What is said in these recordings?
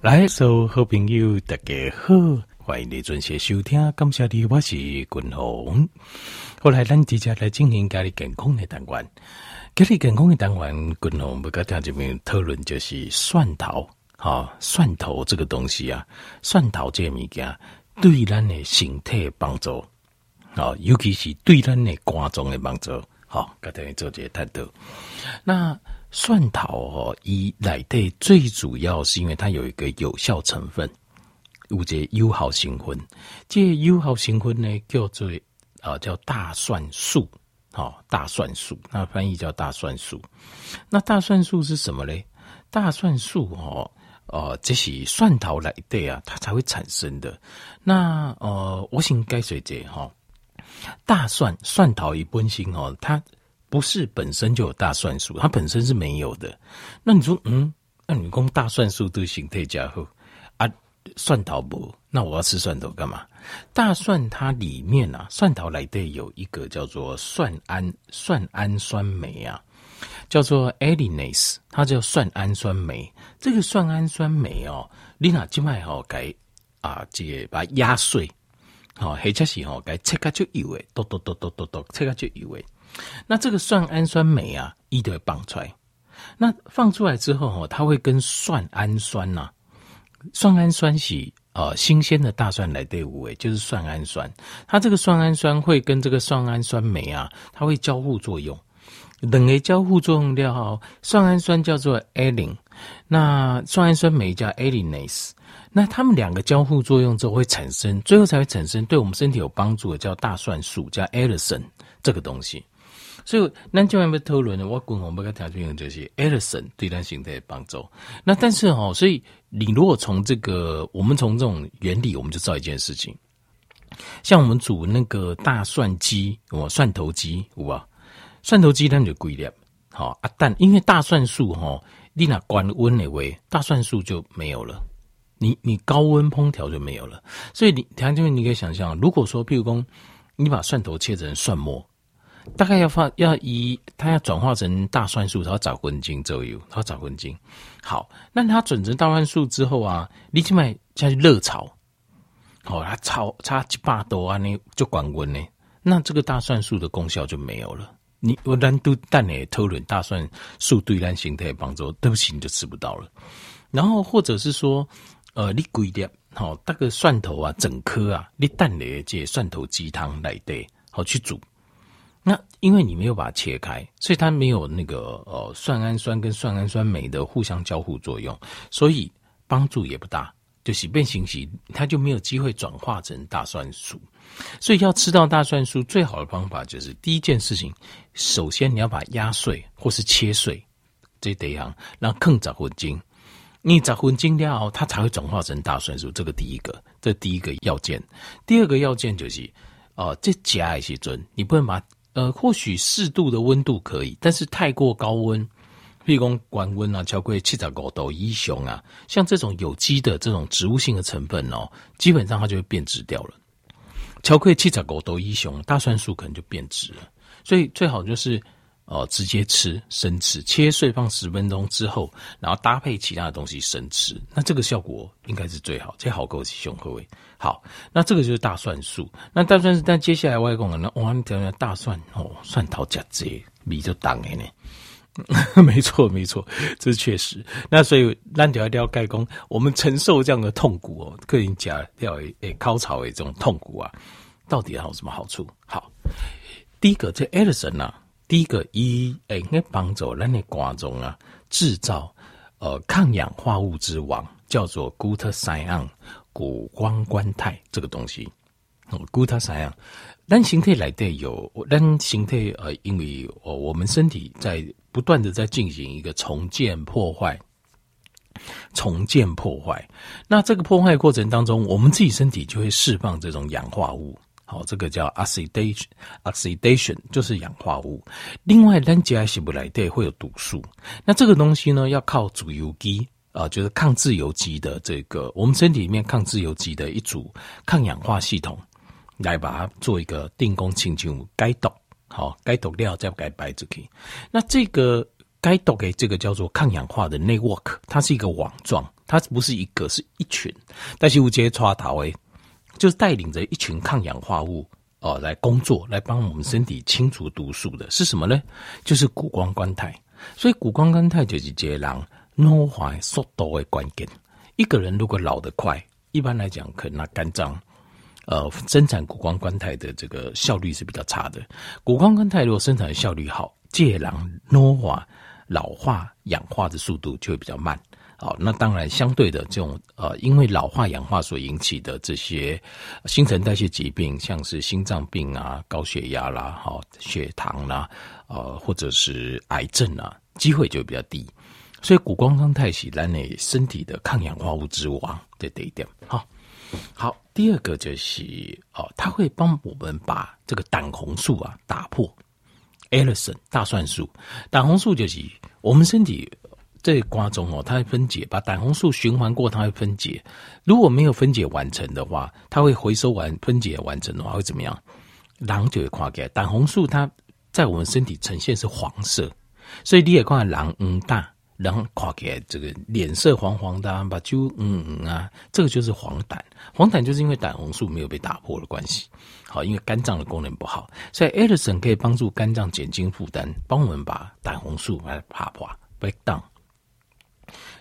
来，所有好朋友，大家好，欢迎你准时收听。感谢你，我是君宏。后来，咱直接来进行家里健康的单元。家里健康的单元，君宏不跟大家这边讨论就是蒜头。好，蒜头这个东西啊，蒜头这物件对咱的身体帮助，好，尤其是对咱的肝脏的帮助。好，跟大家做一个探讨。那。蒜头哦，以来的最主要是因为它有一个有效成分，有这有效成分。这有效成分呢，叫做啊、叫大蒜素，好、大蒜素，那翻译叫大蒜素。那大蒜素是什么呢？大蒜素哦，呃，这是蒜头来的啊，它才会产生的。那呃，我先解释一下哈，大蒜蒜头一本身哦，它。不是本身就有大蒜素，它本身是没有的。那你说，嗯，那你讲大蒜素都形态加厚啊，蒜头不？那我要吃蒜头干嘛？大蒜它里面啊，蒜头来的有一个叫做蒜氨蒜氨酸酶啊，叫做 adenase，它叫蒜氨酸酶。这个蒜氨酸酶哦，你拿静脉好给啊，这个把它压碎，好，或者是好给切开就有诶，剁剁剁剁剁剁，切开就有诶。那这个蒜氨酸酶啊，一定会放出来。那放出来之后哦，它会跟蒜氨酸呐、啊，蒜氨酸是呃新鲜的大蒜来对五味，就是蒜氨酸。它这个蒜氨酸会跟这个蒜氨酸酶啊，它会交互作用。两个交互作用掉，蒜氨酸叫做 aline，那蒜氨酸酶叫 adenase。那它们两个交互作用之后会产生，最后才会产生对我们身体有帮助的叫大蒜素，叫 allicin 这个东西。所以，咱今晚要讨论的，我共同要跟大家讲就是 allicin 对咱身体的帮助。那但是哈，所以你如果从这个，我们从这种原理，我们就知道一件事情。像我们煮那个大蒜鸡，我蒜头鸡，有吧？蒜头鸡它就贵点，好啊。但因为大蒜素哈，你那关温的位，大蒜素就没有了。你你高温烹调就没有了。所以你，条件你可以想象，如果说，譬如说，你把蒜头切成蒜末。大概要放要以它要转化成大蒜素，它要找根茎左右，它要找根茎。好，那它转成大蒜素之后啊，你去买下去热炒，好、哦，它炒差几百度啊，你就关温呢，那这个大蒜素的功效就没有了。你我单独蛋也讨论大蒜素对咱形态帮助，对不起，你就吃不到了。然后或者是说，呃，你贵点好，大个蒜头啊，整颗啊，你蛋咧借蒜头鸡汤来对，好去煮。因为你没有把它切开，所以它没有那个呃蒜氨酸跟蒜氨酸酶的互相交互作用，所以帮助也不大。就是变形期，它就没有机会转化成大蒜素。所以要吃到大蒜素，最好的方法就是第一件事情，首先你要把它压碎或是切碎，这得样，然后更杂混精，你杂混精料，它才会转化成大蒜素。这个第一个，这第一个要件。第二个要件就是，哦、这加一些准，你不能把。呃，或许适度的温度可以，但是太过高温，譬如说高温啊，超过七十五度以上啊，像这种有机的这种植物性的成分哦，基本上它就会变质掉了。超过七十五度以上，大蒜素可能就变质了。所以最好就是。哦，直接吃生吃，切碎放十分钟之后，然后搭配其他的东西生吃，那这个效果应该是最好，最好够雄厚味。好，那这个就是大蒜素。那大蒜素，但接下来外公呢，哇，你讲讲大蒜哦，蒜头夹子米就当的呢。没错，没错，这确实。那所以烂条要盖工，我们承受这样的痛苦哦，个人讲要诶高潮的这种痛苦啊，到底还有什么好处？好，第一个这 allicin 啊。第一个，一诶，应该帮助咱的肝脏啊制造呃抗氧化物之王，叫做 glutathione 谷胱甘肽这个东西。哦，glutathione，咱形态来的有，咱形态呃，因为哦，我们身体在不断的在进行一个重建破坏，重建破坏。那这个破坏过程当中，我们自己身体就会释放这种氧化物。好，这个叫 oxidation，oxidation 就是氧化物。另外，单节还洗不来对，会有毒素。那这个东西呢，要靠自由基啊，就是抗自由基的这个，我们身体里面抗自由基的一组抗氧化系统，来把它做一个定功清净解毒。好，解毒料再改白就可以。那这个解毒给这个叫做抗氧化的 network，它是一个网状。它不是一个，是一群。但是我直接抓头诶，就是带领着一群抗氧化物哦、来工作，来帮我们身体清除毒素的，是什么呢？就是谷胱甘肽。所以谷胱甘肽就是这人老化速度的关键。一个人如果老得快，一般来讲，可能那肝脏呃生产谷胱甘肽的这个效率是比较差的。谷胱甘肽如果生产的效率好，这人老化老化氧化的速度就会比较慢。好，那当然相对的这种呃，因为老化氧化所引起的这些新陈代谢疾病，像是心脏病啊、高血压啦、好血糖啦，呃，或者是癌症啊，机会就比较低。所以，谷胱甘肽是咱的身体的抗氧化物之王，这第一点。好，好，第二个就是哦，它会帮我们把这个胆红素啊打破。Alison 大蒜素，胆红素就是我们身体这瓜中哦，它会分解，把胆红素循环过，它会分解。如果没有分解完成的话，它会回收完分解完成的话会怎么样？狼就会垮开。胆红素它在我们身体呈现是黄色，所以你也看狼嗯大。然后看起来这个脸色黄黄的，把就嗯嗯啊，这个就是黄疸。黄疸就是因为胆红素没有被打破的关系。好，因为肝脏的功能不好，所以 Allicin 可以帮助肝脏减轻负担，帮我们把胆红素来爬爬 break down。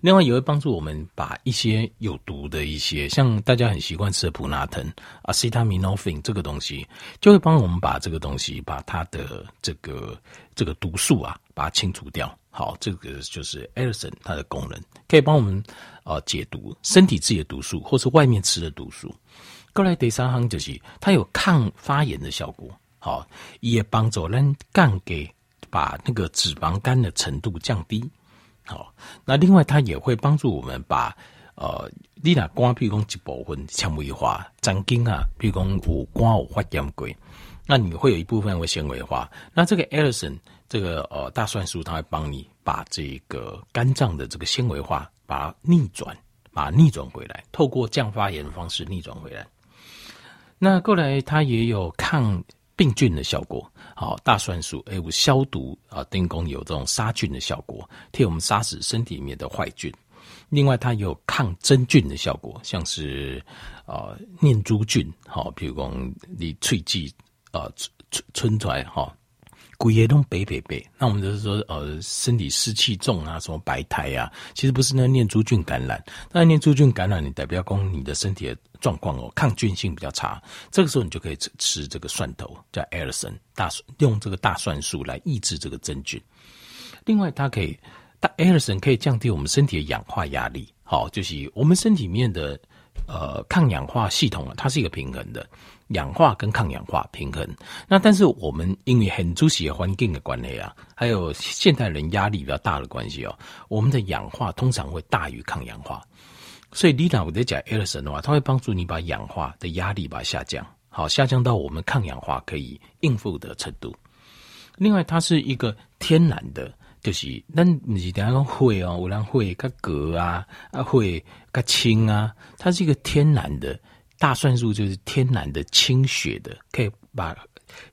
另外也会帮助我们把一些有毒的一些，像大家很习惯吃的普拿疼、acetaminophen 这个东西，就会帮我们把这个东西，把它的这个这个毒素啊，把它清除掉。好，这个就是 Allicin 它的功能，可以帮我们呃解毒，身体自己的毒素，或是外面吃的毒素。过来第三行就是它有抗发炎的效果，好，也帮助人降给把那个脂肪肝的程度降低。好，那另外它也会帮助我们把呃，你那肝譬如讲一部分纤维化，曾经啊，譬如讲有肝有发炎过，那你会有一部分会纤维化，那这个艾洛森这个呃大蒜素，它会帮你把这个肝脏的这个纤维化，把它逆转，把它逆转回来，透过降发炎的方式逆转回来。那过来它也有抗病菌的效果，好，大蒜素诶有消毒啊，丁公有这种杀菌的效果，替我们杀死身体里面的坏菌。另外，它有抗真菌的效果，像是啊念珠菌，好，比如讲你脆剂啊春春出来哈。骨也都白白白，那我们就是说，呃，身体湿气重啊，什么白苔啊，其实不是那念珠菌感染。那念珠菌感染，你代表讲你的身体的状况哦，抗菌性比较差。这个时候你就可以吃吃这个蒜头，叫艾尔森大蒜，用这个大蒜素来抑制这个真菌。另外，它可以大艾尔森可以降低我们身体的氧化压力。好，就是我们身体里面的呃抗氧化系统啊，它是一个平衡的。氧化跟抗氧化平衡，那但是我们因为很注意环境的关系啊，还有现代人压力比较大的关系哦，我们的氧化通常会大于抗氧化，所以你那我在讲 Allicin 的话，它会帮助你把氧化的压力把它下降，好，下降到我们抗氧化可以应付的程度。另外，它是一个天然的，就是那你是等下会哦，有人会较隔啊，啊会较轻啊，它是一个天然的。大蒜素就是天然的清血的，可以把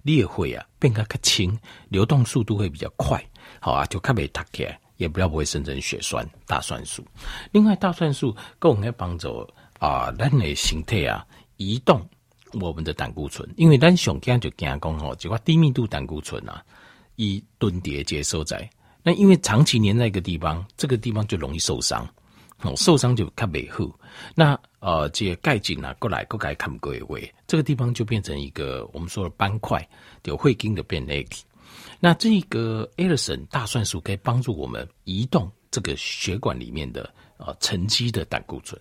裂会啊变得更轻，流动速度会比较快，好啊，就特别塌起来，也不要不会生成血栓。大蒜素，另外大蒜素够能帮助啊，人的形态啊移动我们的胆固醇，因为咱上惊就惊讲吼，这块低密度胆固醇啊，以蹲叠接收在，那因为长期黏在一个地方，这个地方就容易受伤。哦，受伤就看美好，那呃，这钙紧啊，过来过来看过位，这个地方就变成一个我们说的斑块，就会经的变内体。那这个 Allicin 大蒜素可以帮助我们移动这个血管里面的呃沉积的胆固醇。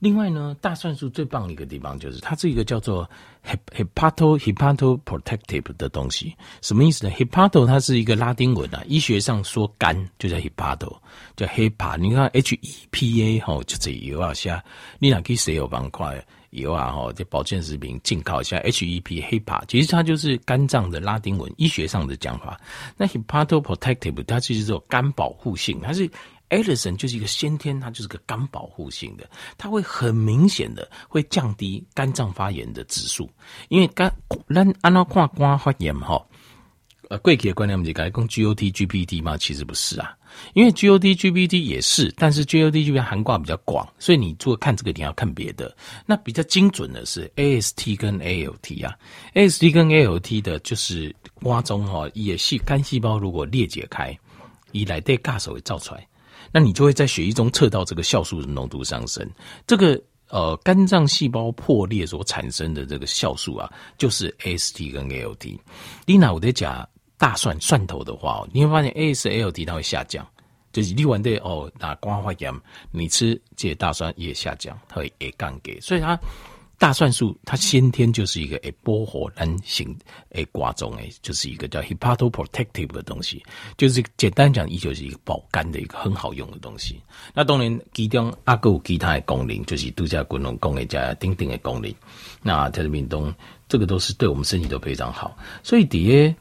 另外呢，大蒜素最棒的一个地方就是它是一个叫做 hepato hepato protective 的东西，什么意思呢？hepato 它是一个拉丁文啊，医学上说肝就叫 hepato，叫 hepa。你看 H E P A 吼，就这油啊，下你哪可以谁有方块油啊？吼，这保健食品进口一下 H E P hepa，其实它就是肝脏的拉丁文，医学上的讲法。那 hepato protective 它其实是有肝保护性，它是。Alison 就是一个先天，它就是个肝保护性的，它会很明显的会降低肝脏发炎的指数，因为肝，咱按照看肝发炎哈，呃，贵体的观念，我们就讲讲 GOT、GPT 吗？其实不是啊，因为 GOT、GPT 也是，但是 GOT、GPT 涵盖比较广，所以你做看这个你要看别的。那比较精准的是 AST 跟 ALT 啊，AST 跟 ALT 的就是瓜中哈，也是肝细胞如果裂解开，以来对尬手会造出来，那你就会在血液中测到这个酵素的浓度上升。这个呃，肝脏细胞破裂所产生的这个酵素啊，就是 AST 跟 ALT。你那我在讲。大蒜蒜头的话，你会发现 AST 它会下降，就是你玩的哦，那光化盐，你吃这些大蒜也下降，它会也降给，所以它大蒜素它先天就是一个诶波火蓝型诶瓜种诶，就是一个叫 hepatoprotective 的东西，就是简单讲，依旧是一个保肝的一个很好用的东西。那当然其中阿个有其他的功能，就是度假功能功能加丁丁的功能，那它的运动这个都是对我们身体都非常好，所以底下。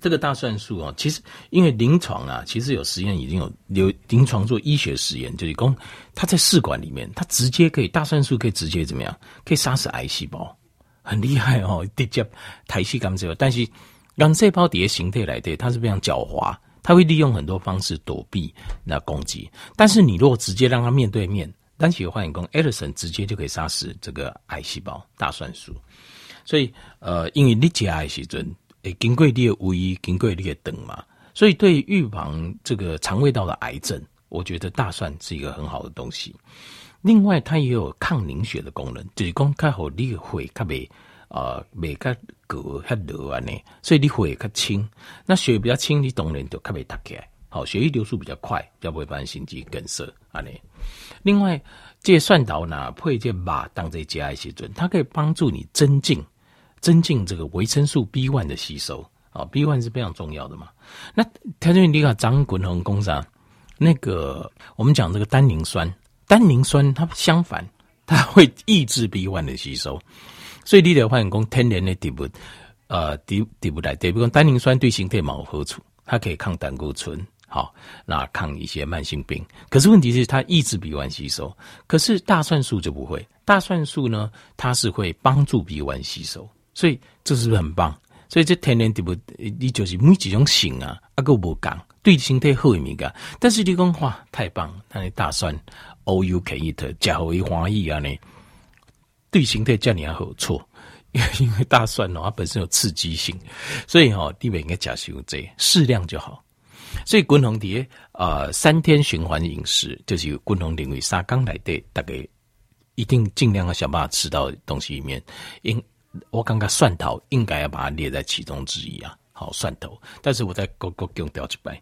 这个大蒜素哦，其实因为临床啊，其实有实验已经有有临床做医学实验，就是讲它在试管里面，它直接可以大蒜素可以直接怎么样，可以杀死癌细胞，很厉害哦，直接台细干这个。但是癌细胞底下形态来的，它是非常狡猾，它会利用很多方式躲避那攻击。但是你如果直接让它面对面，单起化验工 Edison 直接就可以杀死这个癌细胞，大蒜素。所以呃，因为你解癌时阵。诶，经过你的胃，经过你的肠嘛，所以对预防这个肠胃道的癌症，我觉得大蒜是一个很好的东西。另外，它也有抗凝血的功能，就是讲较好你的血较袂啊袂较隔较热啊呢，所以你血较清。那血比较清，你当然就较袂塌起来，好，血液流速比较快，就不会发生心肌梗塞安尼。另外，这蒜头呢配这肉当这加一些准，它可以帮助你增进。增进这个维生素 B one 的吸收啊，B one 是非常重要的嘛。那条件你看张滚红工商那个，我们讲这个单宁酸，单宁酸它相反，它会抑制 B one 的吸收。所以你得发现讲天然的植物，呃，植植物来，比如讲单宁酸对身体冇好处，它可以抗胆固醇，好，那抗一些慢性病。可是问题是它抑制 B one 吸收，可是大蒜素就不会，大蒜素呢，它是会帮助 B one 吸收。所以这是不是很棒？所以这天然植物，你就是每几种性啊，啊个无讲对身体好咪个。但是你讲哇，太棒！那你大蒜 all you can eat，加好一欢喜啊呢，对身体这样好错，因 为因为大蒜哦，它本身有刺激性，所以哈，你不应该加少这适量就好。所以滚红蝶啊，三天循环饮食就是有滚红领域三缸来的，大概一定尽量要想办法吃到东西里面，因。我刚刚蒜头应该要把它列在其中之一啊，好蒜头，但是我在勾勾用掉几掰，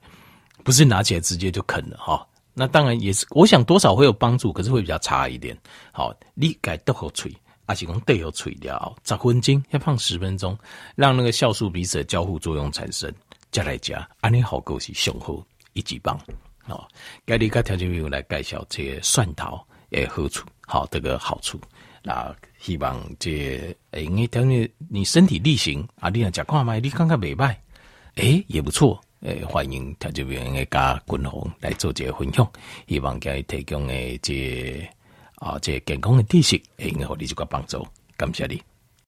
不是拿起来直接就啃了哈。那当然也是，我想多少会有帮助，可是会比较差一点。好，你改豆后吹，而且用豆后吹掉，十分钟要放十分钟，让那个酵素彼此的交互作用产生，再来加，安尼好够是雄厚一级棒。好，该你个条件朋友来介绍这个蒜头诶好处，好这个好处。啊希望这诶，你等你你身体力行啊，你若食看卖，你看看袂歹，诶，也不错，诶，欢迎听众朋友诶加军红来做这个分享，希望给提供诶这啊这健康的知识，诶，互你这个帮助，感谢你。